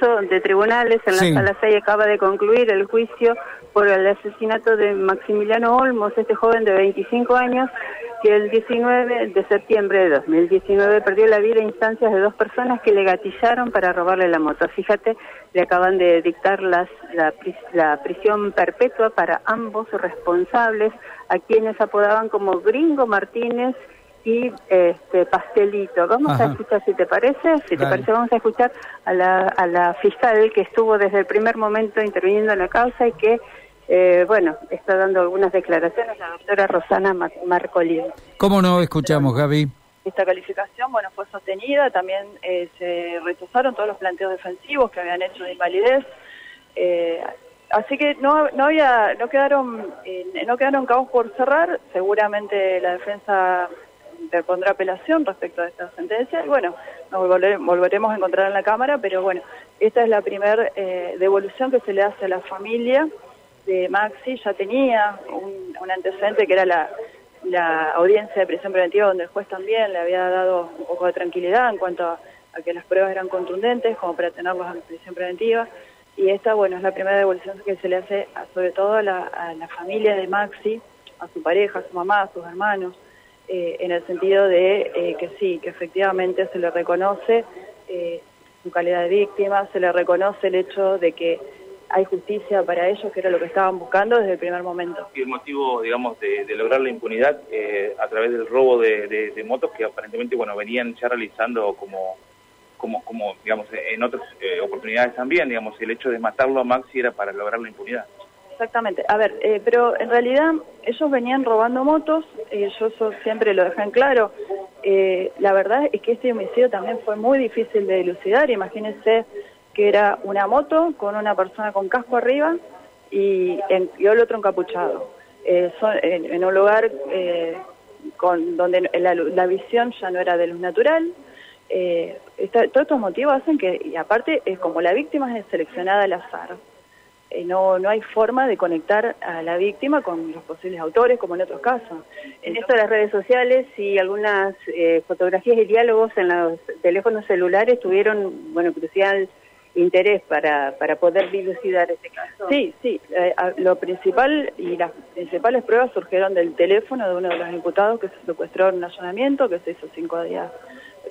caso de tribunales, en la sala 6 acaba de concluir el juicio por el asesinato de Maximiliano Olmos, este joven de 25 años, que el 19 de septiembre de 2019 perdió la vida a instancias de dos personas que le gatillaron para robarle la moto. Fíjate, le acaban de dictar las, la, la prisión perpetua para ambos responsables, a quienes apodaban como Gringo Martínez y este pastelito. Vamos a escuchar si te parece, si te parece vamos a escuchar a la, a la fiscal que estuvo desde el primer momento interviniendo en la causa y que eh, bueno, está dando algunas declaraciones la doctora Rosana Marcolín. ¿Cómo no escuchamos, Gaby? Esta calificación, bueno, fue sostenida, también eh, se rechazaron todos los planteos defensivos que habían hecho de invalidez. Eh, así que no, no había, no quedaron, no quedaron cabos por cerrar. Seguramente la defensa interpondrá apelación respecto a esta sentencia. Y bueno, nos volveremos a encontrar en la Cámara, pero bueno, esta es la primera devolución que se le hace a la familia de Maxi. Ya tenía un, antecedente que era la, audiencia de prisión preventiva donde el juez también le había dado un poco de tranquilidad en cuanto a, que las pruebas eran contundentes como para tenerlos en prisión preventiva. Y esta bueno es la primera devolución que se le hace sobre todo a la, familia de Maxi a su pareja, a su mamá, a sus hermanos eh, en el sentido de eh, que sí, que efectivamente se le reconoce eh, su calidad de víctima, se le reconoce el hecho de que hay justicia para ellos, que era lo que estaban buscando desde el primer momento. Y el motivo, digamos, de, lograr la impunidad eh, a través del robo de, motos que aparentemente, bueno, venían ya realizando como, como, como digamos, en otras eh, oportunidades también, digamos, el hecho de matarlo a Maxi era para lograr la impunidad. Exactamente. A ver, eh, pero en realidad ellos venían robando motos, yo eso siempre lo dejé en claro. la verdad es que este homicidio también fue muy difícil de dilucidar. Imagínense que era una moto con una persona con casco arriba y, en, y el otro encapuchado. Eh, en, un lugar eh, con, donde la, visión ya no era de luz natural. Eh, todos estos motivos hacen que, y aparte, es como la víctima es seleccionada al azar. No, no hay forma de conectar a la víctima con los posibles autores, como en otros casos. En esto de las redes sociales y algunas fotografías y diálogos en los teléfonos celulares tuvieron, bueno, crucial interés para, para poder dilucidar este caso. Sí, sí. Eh, lo principal y las principales pruebas surgieron del teléfono de uno de los imputados que se secuestró en un allanamiento que se hizo cinco días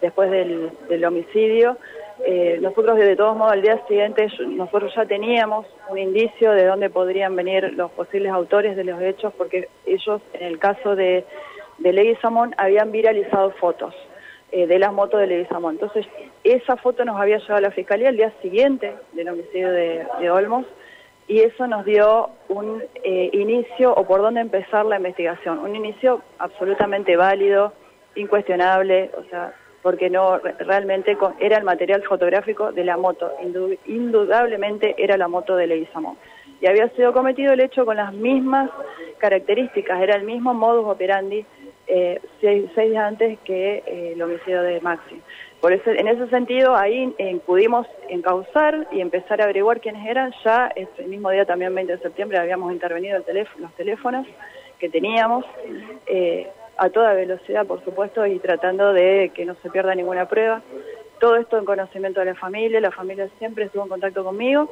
después del, del homicidio. Eh, nosotros, de todos modos, al día siguiente, nosotros ya teníamos un indicio de dónde podrían venir los posibles autores de los hechos, porque ellos, en el caso de, de Samón, habían viralizado fotos eh, de las motos de Leguizamón. Entonces, esa foto nos había llevado a la Fiscalía el día siguiente del homicidio de, Olmos y eso nos dio un eh, inicio o por dónde empezar la investigación. Un inicio absolutamente válido, incuestionable, o sea, porque no realmente era el material fotográfico de la moto, indudablemente era la moto de Leguizamón. Y había sido cometido el hecho con las mismas características, era el mismo modus operandi eh, seis, días antes que eh, el homicidio de Maxi. Por eso, en ese sentido, ahí eh, pudimos encauzar y empezar a averiguar quiénes eran. Ya ese mismo día, también 20 de septiembre, habíamos intervenido el teléfono, los teléfonos que teníamos eh, a toda velocidad, por supuesto, y tratando de que no se pierda ninguna prueba. Todo esto en conocimiento de la familia. La familia siempre estuvo en contacto conmigo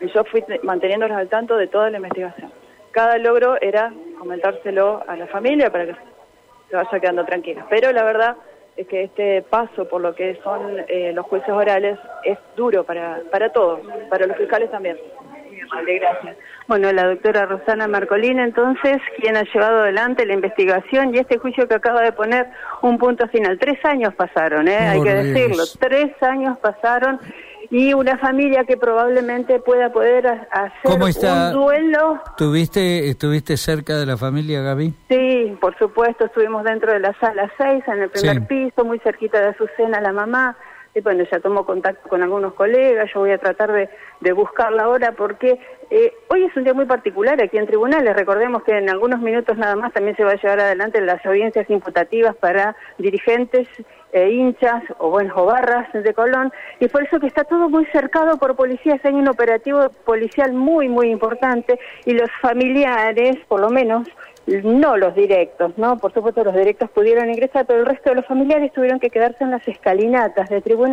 y yo fui manteniéndolos al tanto de toda la investigación. Cada logro era comentárselo a la familia para que se vaya quedando tranquila. Pero la verdad es que este paso por lo que son eh, los juicios orales es duro para, para todos, para los fiscales también. Vale, gracias. Bueno, la doctora Rosana Marcolina, entonces, quien ha llevado adelante la investigación y este juicio que acaba de poner un punto final. Tres años pasaron, ¿eh? hay que decirlo. Tres años pasaron y una familia que probablemente pueda poder hacer un duelo. ¿Tuviste, ¿Estuviste cerca de la familia, Gaby? Sí, por supuesto, estuvimos dentro de la sala 6, en el primer piso, muy cerquita de Azucena, la mamá. Y bueno, ya tomó contacto con algunos colegas, yo voy a tratar de, de buscarla ahora porque eh, hoy es un día muy particular aquí en tribunales. Recordemos que en algunos minutos nada más también se va a llevar adelante las audiencias imputativas para dirigentes e hinchas o bueno o barras de Colón y por eso que está todo muy cercado por policías hay un operativo policial muy muy importante y los familiares por lo menos no los directos no por supuesto los directos pudieron ingresar pero el resto de los familiares tuvieron que quedarse en las escalinatas de tribunal